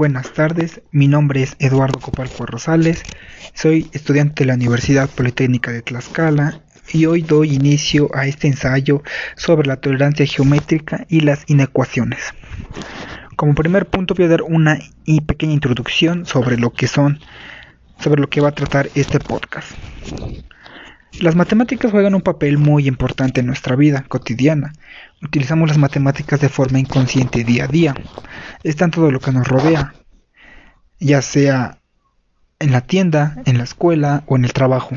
Buenas tardes, mi nombre es Eduardo Copalco Rosales, soy estudiante de la Universidad Politécnica de Tlaxcala y hoy doy inicio a este ensayo sobre la tolerancia geométrica y las inecuaciones. Como primer punto voy a dar una pequeña introducción sobre lo que son, sobre lo que va a tratar este podcast. Las matemáticas juegan un papel muy importante en nuestra vida cotidiana. Utilizamos las matemáticas de forma inconsciente día a día. Están todo lo que nos rodea, ya sea en la tienda, en la escuela o en el trabajo.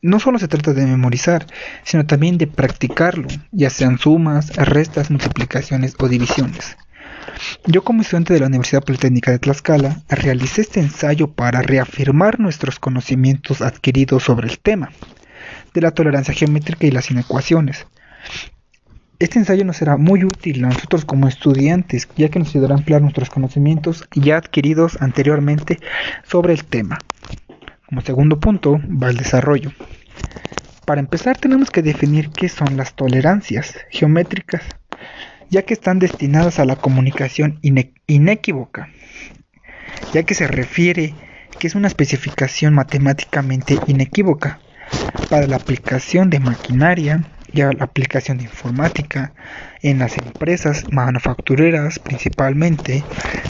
No solo se trata de memorizar, sino también de practicarlo, ya sean sumas, restas, multiplicaciones o divisiones. Yo como estudiante de la Universidad Politécnica de Tlaxcala realicé este ensayo para reafirmar nuestros conocimientos adquiridos sobre el tema de la tolerancia geométrica y las inecuaciones. Este ensayo nos será muy útil a nosotros como estudiantes, ya que nos ayudará a ampliar nuestros conocimientos ya adquiridos anteriormente sobre el tema. Como segundo punto va el desarrollo. Para empezar tenemos que definir qué son las tolerancias geométricas, ya que están destinadas a la comunicación inequívoca, ya que se refiere que es una especificación matemáticamente inequívoca para la aplicación de maquinaria y la aplicación de informática en las empresas manufactureras principalmente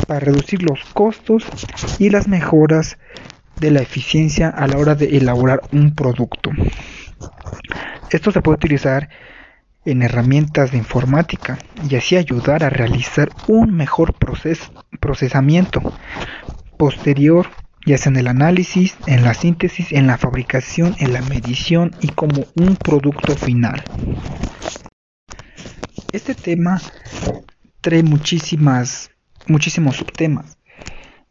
para reducir los costos y las mejoras de la eficiencia a la hora de elaborar un producto. Esto se puede utilizar en herramientas de informática y así ayudar a realizar un mejor procesamiento posterior ya sea en el análisis, en la síntesis, en la fabricación, en la medición y como un producto final. Este tema trae muchísimas, muchísimos subtemas.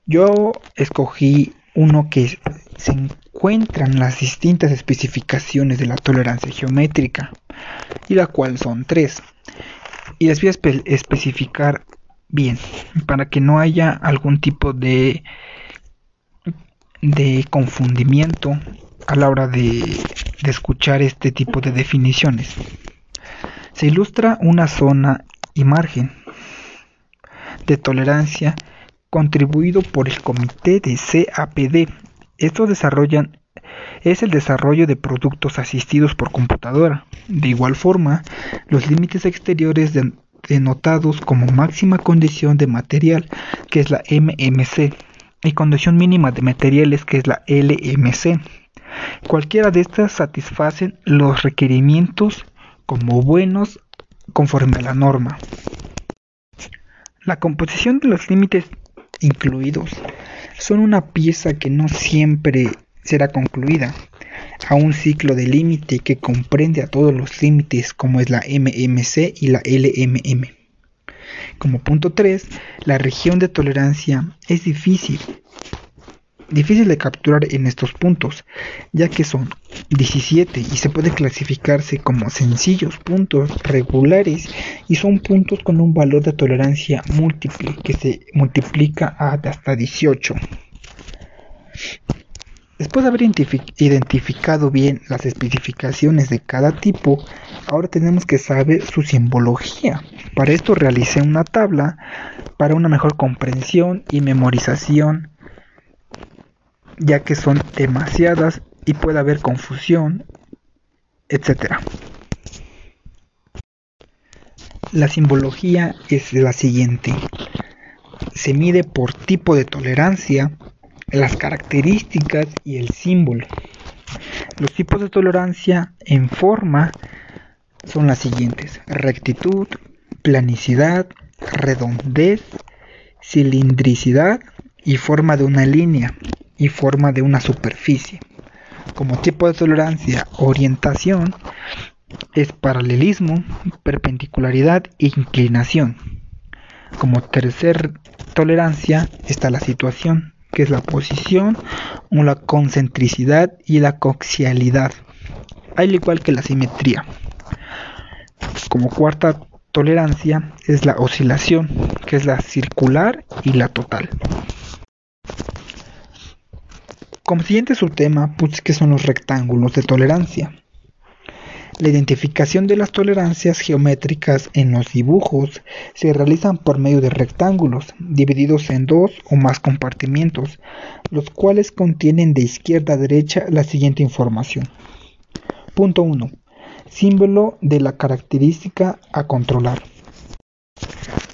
Yo escogí uno que se encuentra en las distintas especificaciones de la tolerancia geométrica, y la cual son tres. Y les voy a especificar bien, para que no haya algún tipo de de confundimiento a la hora de, escuchar este tipo de definiciones. Se ilustra una zona y margen de tolerancia contribuido por el comité de CAPD. Estos desarrollan es el desarrollo de productos asistidos por computadora. De igual forma, los límites exteriores denotados como máxima condición de material, que es la MMC, y condición mínima de materiales que es la LMC. Cualquiera de estas satisfacen los requerimientos como buenos conforme a la norma. La composición de los límites incluidos son una pieza que no siempre será concluida a un ciclo de límite que comprende a todos los límites como es la MMC y la LMM. Como punto 3, la región de tolerancia es difícil, difícil de capturar en estos puntos, ya que son 17 y se puede clasificarse como sencillos puntos regulares y son puntos con un valor de tolerancia múltiple que se multiplica hasta 18. Después de haber identificado bien las especificaciones de cada tipo, ahora tenemos que saber su simbología. Para esto realicé una tabla para una mejor comprensión y memorización, ya que son demasiadas y puede haber confusión, etc. La simbología es la siguiente. Se mide por tipo de tolerancia, las características y el símbolo. Los tipos de tolerancia en forma son las siguientes. Rectitud, planicidad, redondez, cilindricidad y forma de una línea y forma de una superficie. Como tipo de tolerancia, orientación es paralelismo, perpendicularidad e inclinación. Como tercer tolerancia está la situación, que es la posición, la concentricidad y la coxialidad, al igual que la simetría. Como cuarta tolerancia es la oscilación, que es la circular y la total. Como siguiente subtema, pues que son los rectángulos de tolerancia. La identificación de las tolerancias geométricas en los dibujos se realizan por medio de rectángulos divididos en dos o más compartimientos, los cuales contienen de izquierda a derecha la siguiente información. Punto 1. Símbolo de la característica a controlar.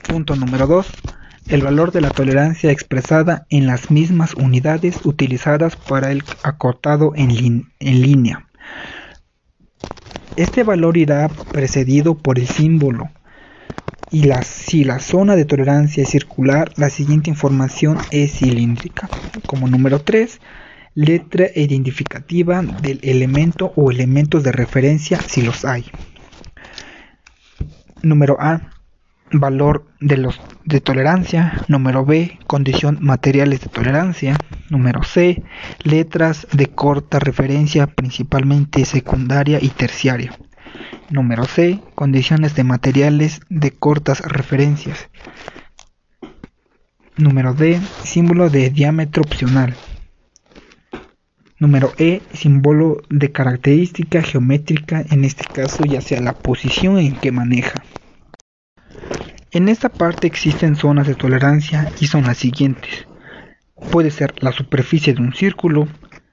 Punto número 2 el valor de la tolerancia expresada en las mismas unidades utilizadas para el acortado en, línea. Este valor irá precedido por el símbolo y si la zona de tolerancia es circular, la siguiente información es cilíndrica. Como número 3, letra identificativa del elemento o elementos de referencia si los hay. Número A valor de, los, de tolerancia, número B, condición materiales de tolerancia, número C, letras de corta referencia, principalmente secundaria y terciaria. Número C, condiciones de materiales de cortas referencias. Número D, símbolo de diámetro opcional. Número E, símbolo de característica geométrica, en este caso ya sea la posición en que maneja. En esta parte existen zonas de tolerancia y son las siguientes. Puede ser la superficie de un círculo,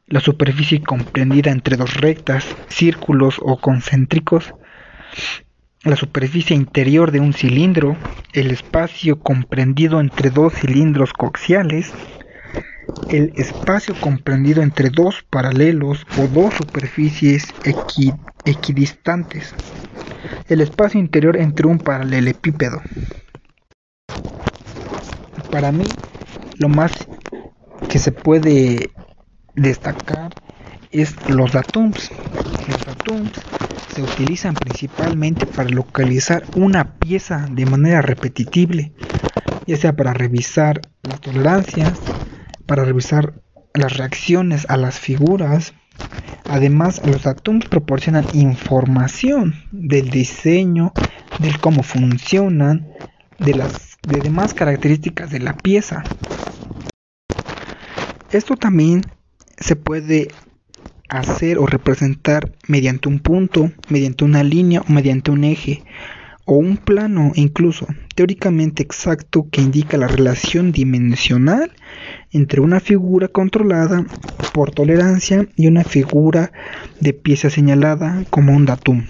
la superficie comprendida entre dos rectas, círculos o concéntricos, la superficie interior de un cilindro, el espacio comprendido entre dos cilindros coaxiales, el espacio comprendido entre dos paralelos o dos superficies equidistantes, el espacio interior entre un paralelepípedo. Para mí, lo más que se puede destacar es los datums. Los datums se utilizan principalmente para localizar una pieza de manera repetible, ya sea para revisar las tolerancias, para revisar las reacciones a las figuras, Además, los atoms proporcionan información del diseño, del cómo funcionan, de las demás características de la pieza. Esto también se puede hacer o representar mediante un punto, mediante una línea o mediante un eje o un plano incluso teóricamente exacto que indica la relación dimensional entre una figura controlada por tolerancia y una figura de pieza señalada como un datum,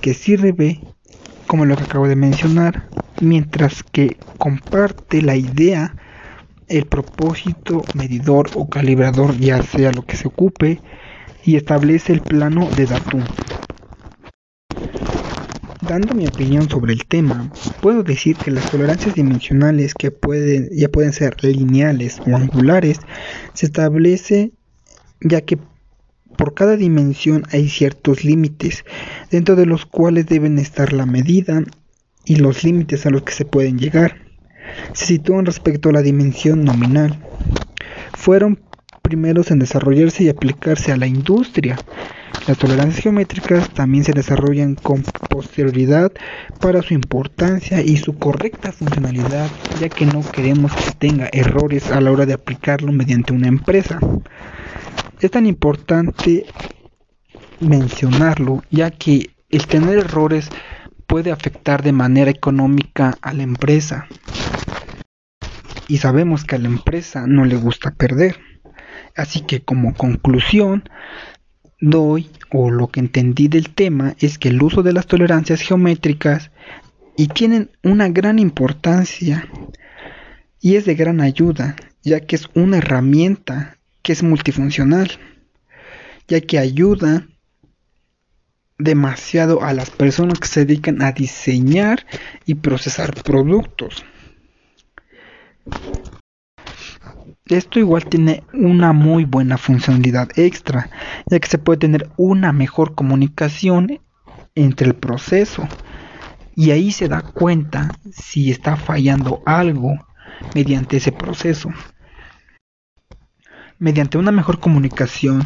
que sirve como lo que acabo de mencionar, mientras que comparte la idea, el propósito, medidor o calibrador, ya sea lo que se ocupe, y establece el plano de datum. Dando mi opinión sobre el tema, puedo decir que las tolerancias dimensionales que pueden, ya pueden ser lineales o angulares se establece ya que por cada dimensión hay ciertos límites dentro de los cuales deben estar la medida y los límites a los que se pueden llegar. Se sitúan respecto a la dimensión nominal. Fueron primeros en desarrollarse y aplicarse a la industria las tolerancias geométricas también se desarrollan con posterioridad para su importancia y su correcta funcionalidad, ya que no queremos que tenga errores a la hora de aplicarlo mediante una empresa. Es tan importante mencionarlo, ya que el tener errores puede afectar de manera económica a la empresa. Y sabemos que a la empresa no le gusta perder. Así que como conclusión, doy o lo que entendí del tema es que el uso de las tolerancias geométricas y tienen una gran importancia y es de gran ayuda ya que es una herramienta que es multifuncional ya que ayuda demasiado a las personas que se dedican a diseñar y procesar productos esto igual tiene una muy buena funcionalidad extra, ya que se puede tener una mejor comunicación entre el proceso y ahí se da cuenta si está fallando algo mediante ese proceso. Mediante una mejor comunicación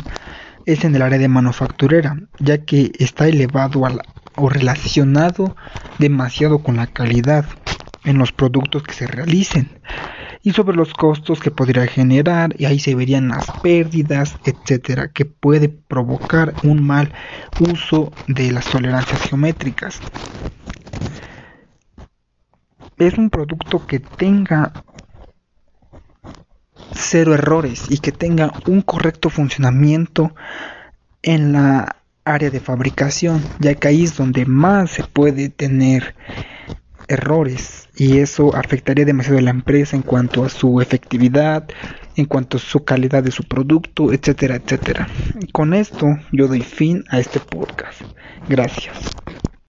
es en el área de manufacturera, ya que está elevado o relacionado demasiado con la calidad en los productos que se realicen y sobre los costos que podría generar y ahí se verían las pérdidas, etcétera, que puede provocar un mal uso de las tolerancias geométricas. Es un producto que tenga cero errores y que tenga un correcto funcionamiento en la área de fabricación, ya que ahí es donde más se puede tener errores y eso afectaría demasiado a la empresa en cuanto a su efectividad, en cuanto a su calidad de su producto, etcétera, etcétera. Con esto yo doy fin a este podcast. Gracias.